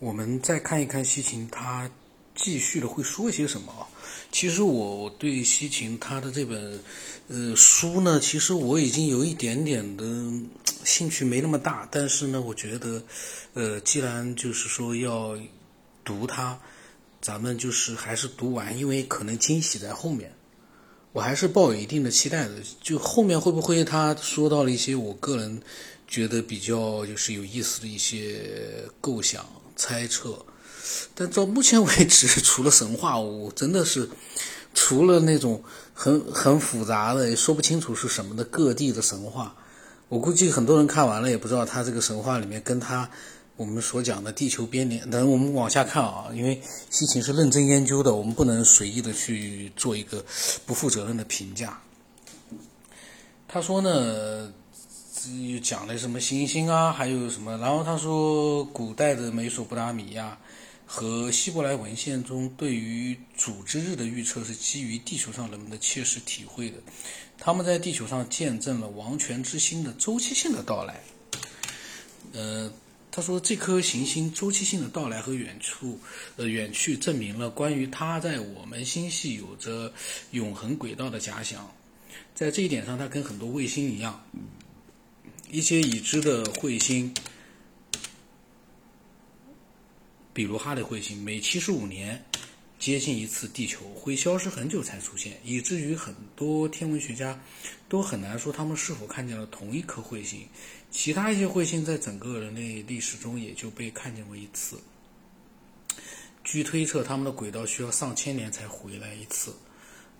我们再看一看西芹，他继续的会说些什么啊？其实我对西芹他的这本呃书呢，其实我已经有一点点的兴趣没那么大，但是呢，我觉得呃，既然就是说要读它，咱们就是还是读完，因为可能惊喜在后面，我还是抱有一定的期待的。就后面会不会他说到了一些我个人觉得比较就是有意思的一些构想？猜测，但到目前为止，除了神话，我真的是除了那种很很复杂的、也说不清楚是什么的各地的神话，我估计很多人看完了也不知道他这个神话里面跟他我们所讲的地球编年。等我们往下看啊，因为西秦是认真研究的，我们不能随意的去做一个不负责任的评价。他说呢。又讲了什么行星啊，还有什么？然后他说，古代的美索不达米亚和希伯来文献中对于主之日的预测是基于地球上人们的切实体会的。他们在地球上见证了王权之星的周期性的到来。呃，他说这颗行星周期性的到来和远处呃远去，证明了关于它在我们星系有着永恒轨道的假想。在这一点上，它跟很多卫星一样。一些已知的彗星，比如哈雷彗星，每七十五年接近一次地球，会消失很久才出现，以至于很多天文学家都很难说他们是否看见了同一颗彗星。其他一些彗星在整个人类历史中也就被看见过一次。据推测，他们的轨道需要上千年才回来一次。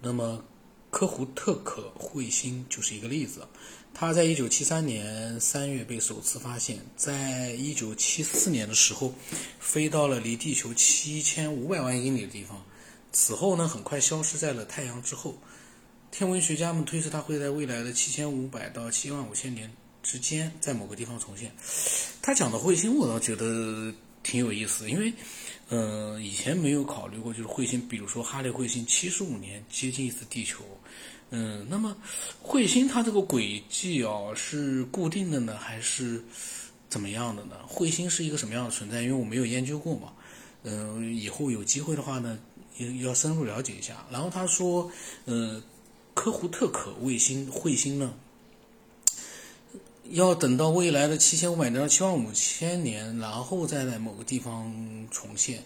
那么，科胡特可彗星就是一个例子。它在一九七三年三月被首次发现，在一九七四年的时候，飞到了离地球七千五百万英里的地方。此后呢，很快消失在了太阳之后。天文学家们推测它会在未来的七千五百到七万五千年之间，在某个地方重现。他讲的彗星，我倒觉得挺有意思，因为，呃，以前没有考虑过，就是彗星，比如说哈雷彗星，七十五年接近一次地球。嗯，那么彗星它这个轨迹啊是固定的呢，还是怎么样的呢？彗星是一个什么样的存在？因为我没有研究过嘛。嗯，以后有机会的话呢，要要深入了解一下。然后他说，呃，科胡特可卫星彗星呢，要等到未来的七千五百年到七万五千年，然后再在某个地方重现。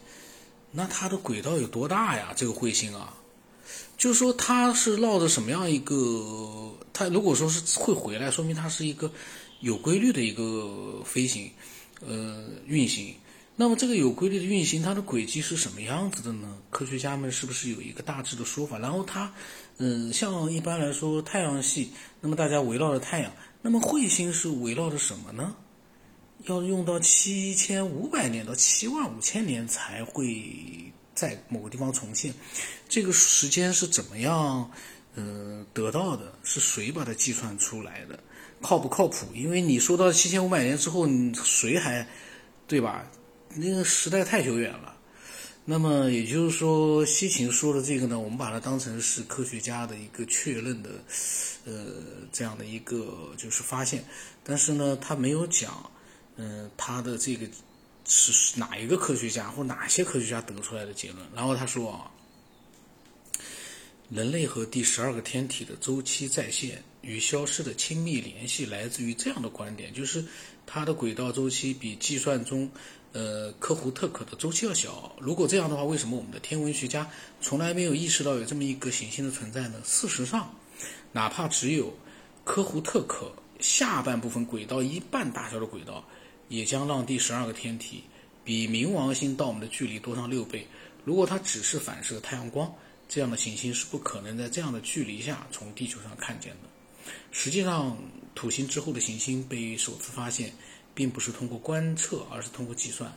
那它的轨道有多大呀？这个彗星啊？就是说，它是绕着什么样一个？它如果说是会回来，说明它是一个有规律的一个飞行，呃，运行。那么这个有规律的运行，它的轨迹是什么样子的呢？科学家们是不是有一个大致的说法？然后它，嗯，像一般来说太阳系，那么大家围绕着太阳，那么彗星是围绕着什么呢？要用到七千五百年到七万五千年才会。在某个地方重现，这个时间是怎么样，呃，得到的？是谁把它计算出来的？靠不靠谱？因为你说到七千五百年之后，谁还，对吧？那个时代太久远了。那么也就是说，西秦说的这个呢，我们把它当成是科学家的一个确认的，呃，这样的一个就是发现。但是呢，他没有讲，嗯，他的这个。是哪一个科学家或哪些科学家得出来的结论？然后他说啊，人类和第十二个天体的周期再现与消失的亲密联系来自于这样的观点，就是它的轨道周期比计算中，呃，科胡特可的周期要小。如果这样的话，为什么我们的天文学家从来没有意识到有这么一个行星的存在呢？事实上，哪怕只有科胡特可下半部分轨道一半大小的轨道。也将让第十二个天体比冥王星到我们的距离多上六倍。如果它只是反射太阳光，这样的行星是不可能在这样的距离下从地球上看见的。实际上，土星之后的行星被首次发现，并不是通过观测，而是通过计算。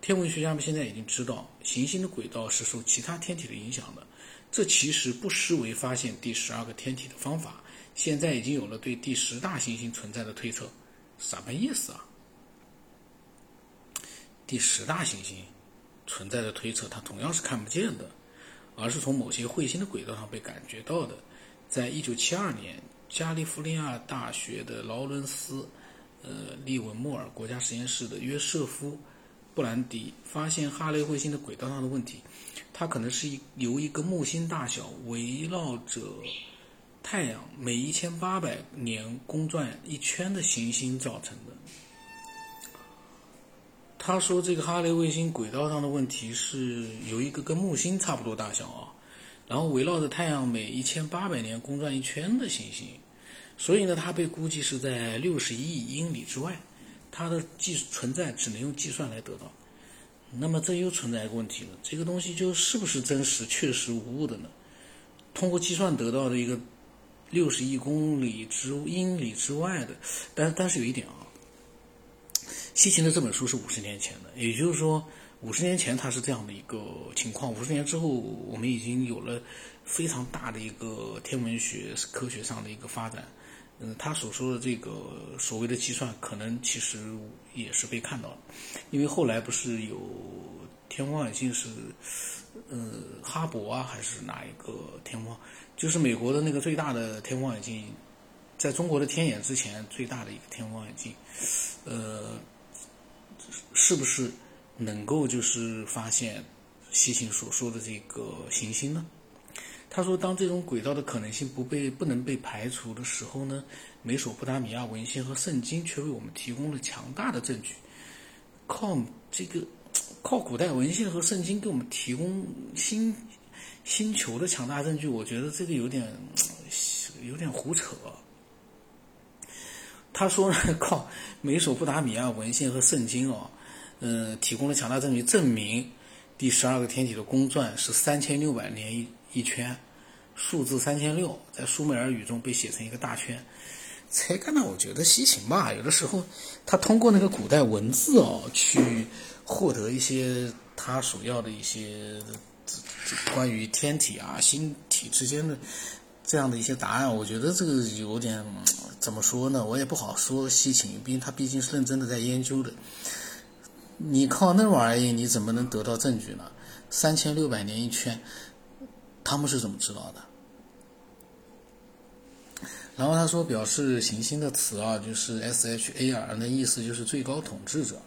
天文学家们现在已经知道，行星的轨道是受其他天体的影响的。这其实不失为发现第十二个天体的方法。现在已经有了对第十大行星存在的推测。什么意思啊？第十大行星存在的推测，它同样是看不见的，而是从某些彗星的轨道上被感觉到的。在一九七二年，加利福尼亚大学的劳伦斯·呃利文莫尔国家实验室的约瑟夫布兰迪发现哈雷彗星的轨道上的问题，它可能是一由一个木星大小围绕着太阳每一千八百年公转一圈的行星造成的。他说，这个哈雷卫星轨道上的问题是有一个跟木星差不多大小啊，然后围绕着太阳每一千八百年公转一圈的行星，所以呢，它被估计是在六十亿英里之外，它的计存在只能用计算来得到。那么这又存在一个问题了，这个东西就是不是真实、确实无误的呢？通过计算得到的一个六十亿公里之英里之外的，但但是有一点啊。西秦的这本书是五十年前的，也就是说，五十年前它是这样的一个情况。五十年之后，我们已经有了非常大的一个天文学科学上的一个发展。嗯，他所说的这个所谓的计算，可能其实也是被看到了，因为后来不是有天文望远镜是，呃，哈勃啊，还是哪一个天文？就是美国的那个最大的天文望远镜，在中国的天眼之前最大的一个天文望远镜，呃。是不是能够就是发现西秦所说的这个行星呢？他说，当这种轨道的可能性不被不能被排除的时候呢，美索不达米亚文献和圣经却为我们提供了强大的证据。靠这个靠古代文献和圣经给我们提供星星球的强大证据，我觉得这个有点有点胡扯。他说呢，靠美索不达米亚文献和圣经哦。嗯，提供了强大证据，证明第十二个天体的公转是三千六百年一一圈，数字三千六在苏美尔语中被写成一个大圈。才干呢，我觉得西秦吧，有的时候他通过那个古代文字哦，去获得一些他所要的一些关于天体啊、星体之间的这样的一些答案。我觉得这个有点怎么说呢？我也不好说西秦，毕竟他毕竟是认真的在研究的。你靠那玩意，你怎么能得到证据呢？三千六百年一圈，他们是怎么知道的？然后他说，表示行星的词啊，就是 S H A R，那意思就是最高统治者。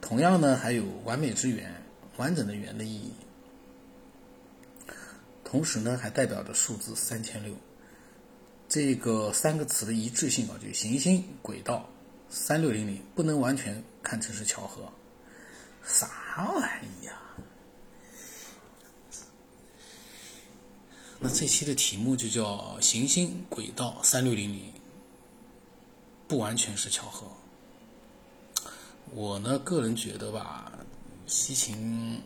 同样呢，还有完美之源、完整的圆的意义。同时呢，还代表着数字三千六。这个三个词的一致性啊，就行星轨道三六零零，不能完全看成是巧合。啥玩意呀？那这期的题目就叫“行星轨道三六零零”，不完全是巧合。我呢，个人觉得吧，西秦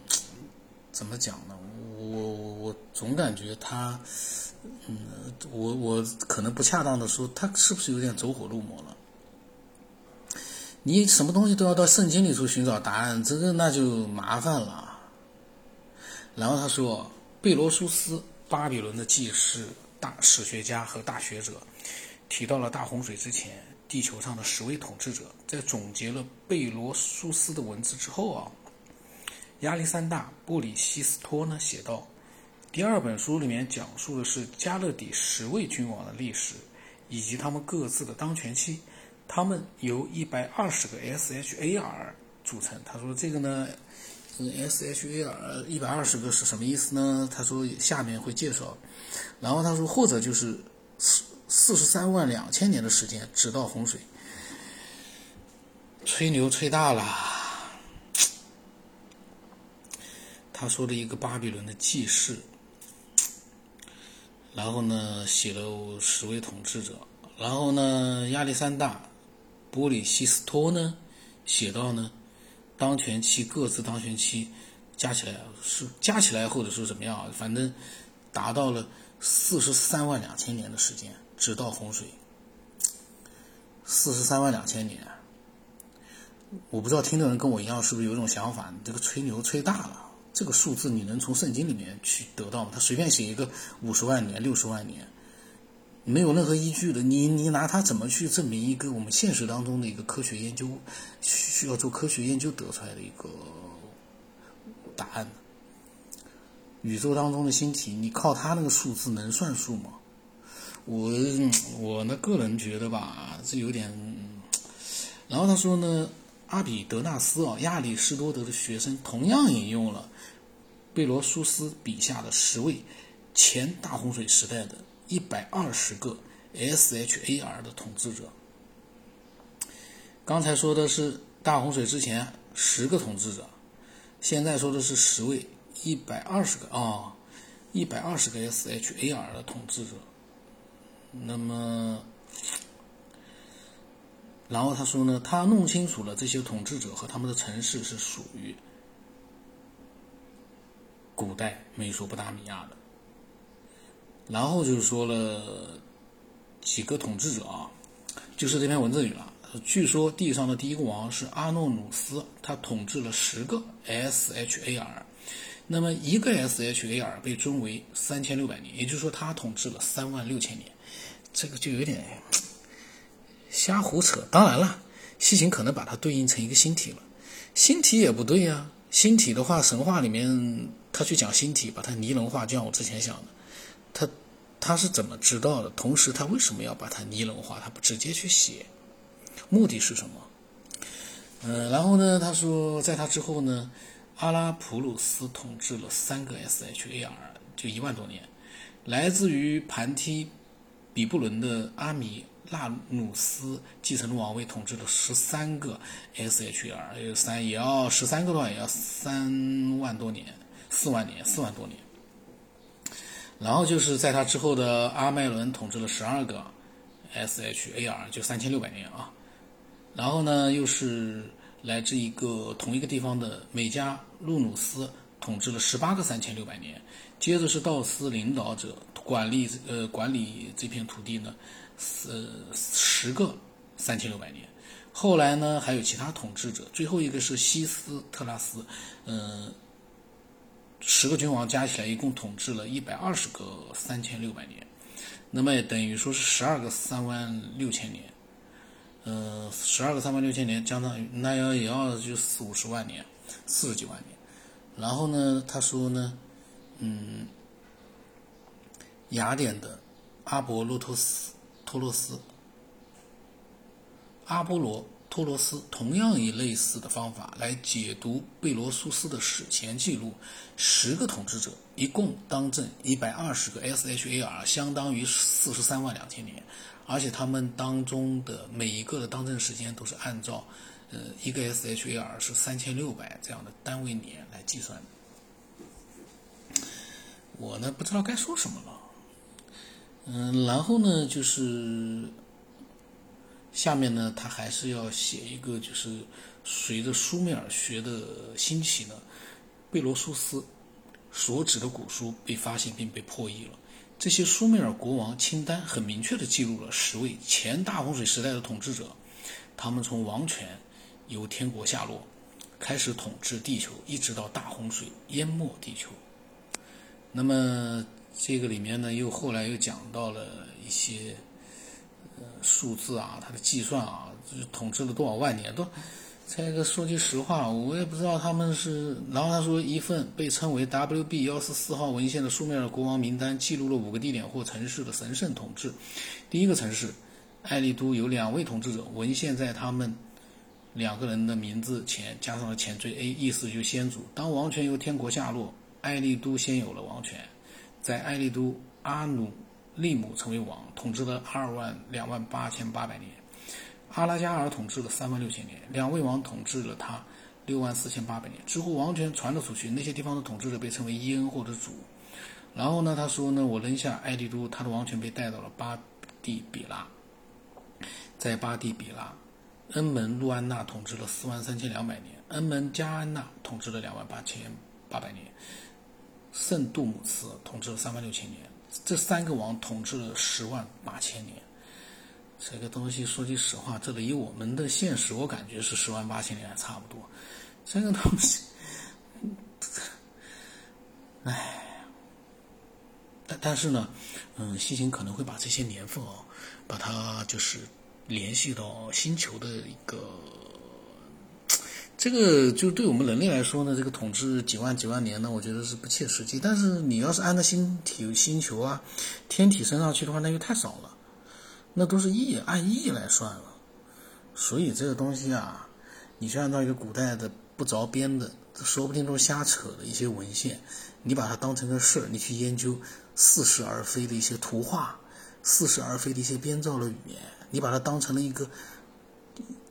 怎么讲呢？我我我总感觉他，嗯，我我可能不恰当的说，他是不是有点走火入魔了？你什么东西都要到圣经里头寻找答案，这个那就麻烦了。然后他说，贝罗苏斯，巴比伦的记事大史学家和大学者，提到了大洪水之前地球上的十位统治者。在总结了贝罗苏斯的文字之后啊，亚历山大·布里西斯托呢写道：第二本书里面讲述的是加勒底十位君王的历史，以及他们各自的当权期。他们由一百二十个 SHAR 组成。他说：“这个呢，SHAR 一百二十个是什么意思呢？”他说：“下面会介绍。”然后他说：“或者就是四四十三万两千年的时间，直到洪水。”吹牛吹大了。他说的一个巴比伦的记事，然后呢，写了十位统治者，然后呢，亚历山大。波里西斯托呢，写到呢，当权期各自当权期加起来是加起来或者说怎么样啊，反正达到了四十三万两千年的时间，直到洪水。四十三万两千年，我不知道听的人跟我一样是不是有种想法，你这个吹牛吹大了，这个数字你能从圣经里面去得到吗？他随便写一个五十万年、六十万年。没有任何依据的，你你拿它怎么去证明一个我们现实当中的一个科学研究需要做科学研究得出来的一个答案呢？宇宙当中的星体，你靠它那个数字能算数吗？我我呢个人觉得吧，这有点。然后他说呢，阿比德纳斯啊，亚里士多德的学生，同样引用了贝罗苏斯笔下的十位前大洪水时代的一百二十个 SHAR 的统治者。刚才说的是大洪水之前十个统治者，现在说的是十位一百二十个啊，一百二十个 SHAR 的统治者。那么。然后他说呢，他弄清楚了这些统治者和他们的城市是属于古代美索不达米亚的。然后就是说了几个统治者啊，就是这篇文字里了。据说地上的第一个王是阿诺努斯，他统治了十个 SHAR，那么一个 SHAR 被尊为三千六百年，也就是说他统治了三万六千年，这个就有点。瞎胡扯！当然了，西秦可能把它对应成一个星体了，星体也不对呀。星体的话，神话里面他去讲星体，把它拟人化，就像我之前讲的，他他是怎么知道的？同时，他为什么要把它拟人化？他不直接去写，目的是什么？嗯，然后呢？他说，在他之后呢，阿拉普鲁斯统治了三个 SHAR，就一万多年，来自于盘梯比布伦的阿米。纳努斯继承了王位，统治了十三个 SHR，三也要十三个的话也要三万多年，四万年，四万多年。然后就是在他之后的阿麦伦统治了十二个 SHAR，就三千六百年啊。然后呢，又是来自一个同一个地方的美加路努斯统治了十八个三千六百年。接着是道斯领导者管理呃管理这片土地呢。呃，十个三千六百年，后来呢还有其他统治者，最后一个是西斯特拉斯，嗯，十个君王加起来一共统治了一百二十个三千六百年，那么也等于说是十二个三万六千年，呃，十二个三万六千年，相当于那要也要就四五十万年，四十几万年，然后呢，他说呢，嗯，雅典的阿波洛托斯。托洛斯、阿波罗、托罗斯同样以类似的方法来解读贝罗苏斯的史前记录。十个统治者一共当政一百二十个 SHAR，相当于四十三万两千年。而且他们当中的每一个的当政时间都是按照呃一个 SHAR 是三千六百这样的单位年来计算。我呢不知道该说什么了。嗯，然后呢，就是下面呢，他还是要写一个，就是随着苏美尔学的兴起呢，贝罗苏斯所指的古书被发现并被破译了。这些苏美尔国王清单很明确的记录了十位前大洪水时代的统治者，他们从王权由天国下落，开始统治地球，一直到大洪水淹没地球。那么。这个里面呢，又后来又讲到了一些数字啊，它的计算啊，就是统治了多少万年都。这个说句实话，我也不知道他们是。然后他说，一份被称为 WB 幺四四号文献的书面的国王名单，记录了五个地点或城市的神圣统治。第一个城市艾利都有两位统治者，文献在他们两个人的名字前加上了前缀 A，意思就是先祖。当王权由天国下落，艾利都先有了王权。在埃利都，阿努利姆成为王，统治了二万两万八千八百年。阿拉加尔统治了三万六千年，两位王统治了他六万四千八百年。之后王权传了出去，那些地方的统治者被称为伊恩或者主。然后呢，他说呢，我扔下埃利都，他的王权被带到了巴蒂比拉。在巴蒂比拉，恩门路安娜统治了四万三千两百年，恩门加安娜统治了两万八千八百年。圣杜姆斯统治了三万六千年，这三个王统治了十万八千年。这个东西说句实话，这以我们的现实，我感觉是十万八千年还差不多。这个东西，唉，但但是呢，嗯，西行可能会把这些年份哦，把它就是联系到星球的一个。这个就对我们人类来说呢，这个统治几万几万年呢，我觉得是不切实际。但是你要是按照星体、星球啊、天体升上去的话，那就太少了，那都是亿，按亿来算了。所以这个东西啊，你去按照一个古代的不着边的，说不定都是瞎扯的一些文献，你把它当成个事儿，你去研究似是而非的一些图画，似是而非的一些编造的语言，你把它当成了一个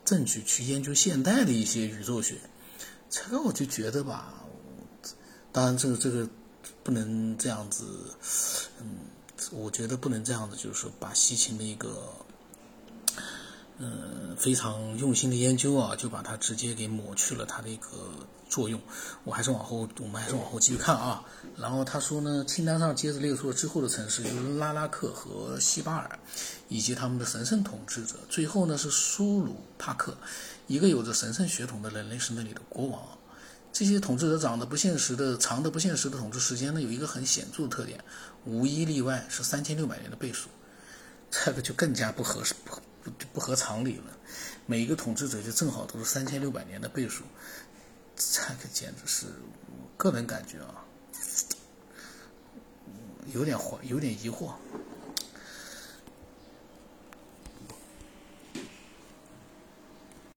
证据去研究现代的一些宇宙学，这个我就觉得吧，当然这个这个不能这样子，嗯，我觉得不能这样子，就是说把西秦的一个。嗯，非常用心的研究啊，就把它直接给抹去了它的一个作用。我还是往后，我们还是往后继续看啊。然后他说呢，清单上接着列出了之后的城市，就是拉拉克和西巴尔，以及他们的神圣统治者。最后呢是苏鲁帕克，一个有着神圣血统的人类是那里的国王。这些统治者长得不现实的、长的不现实的统治时间呢，有一个很显著的特点，无一例外是三千六百年的倍数。这个就更加不合适。不不合常理了，每一个统治者就正好都是三千六百年的倍数，这个简直是我，个人感觉啊，有点怀有点疑惑。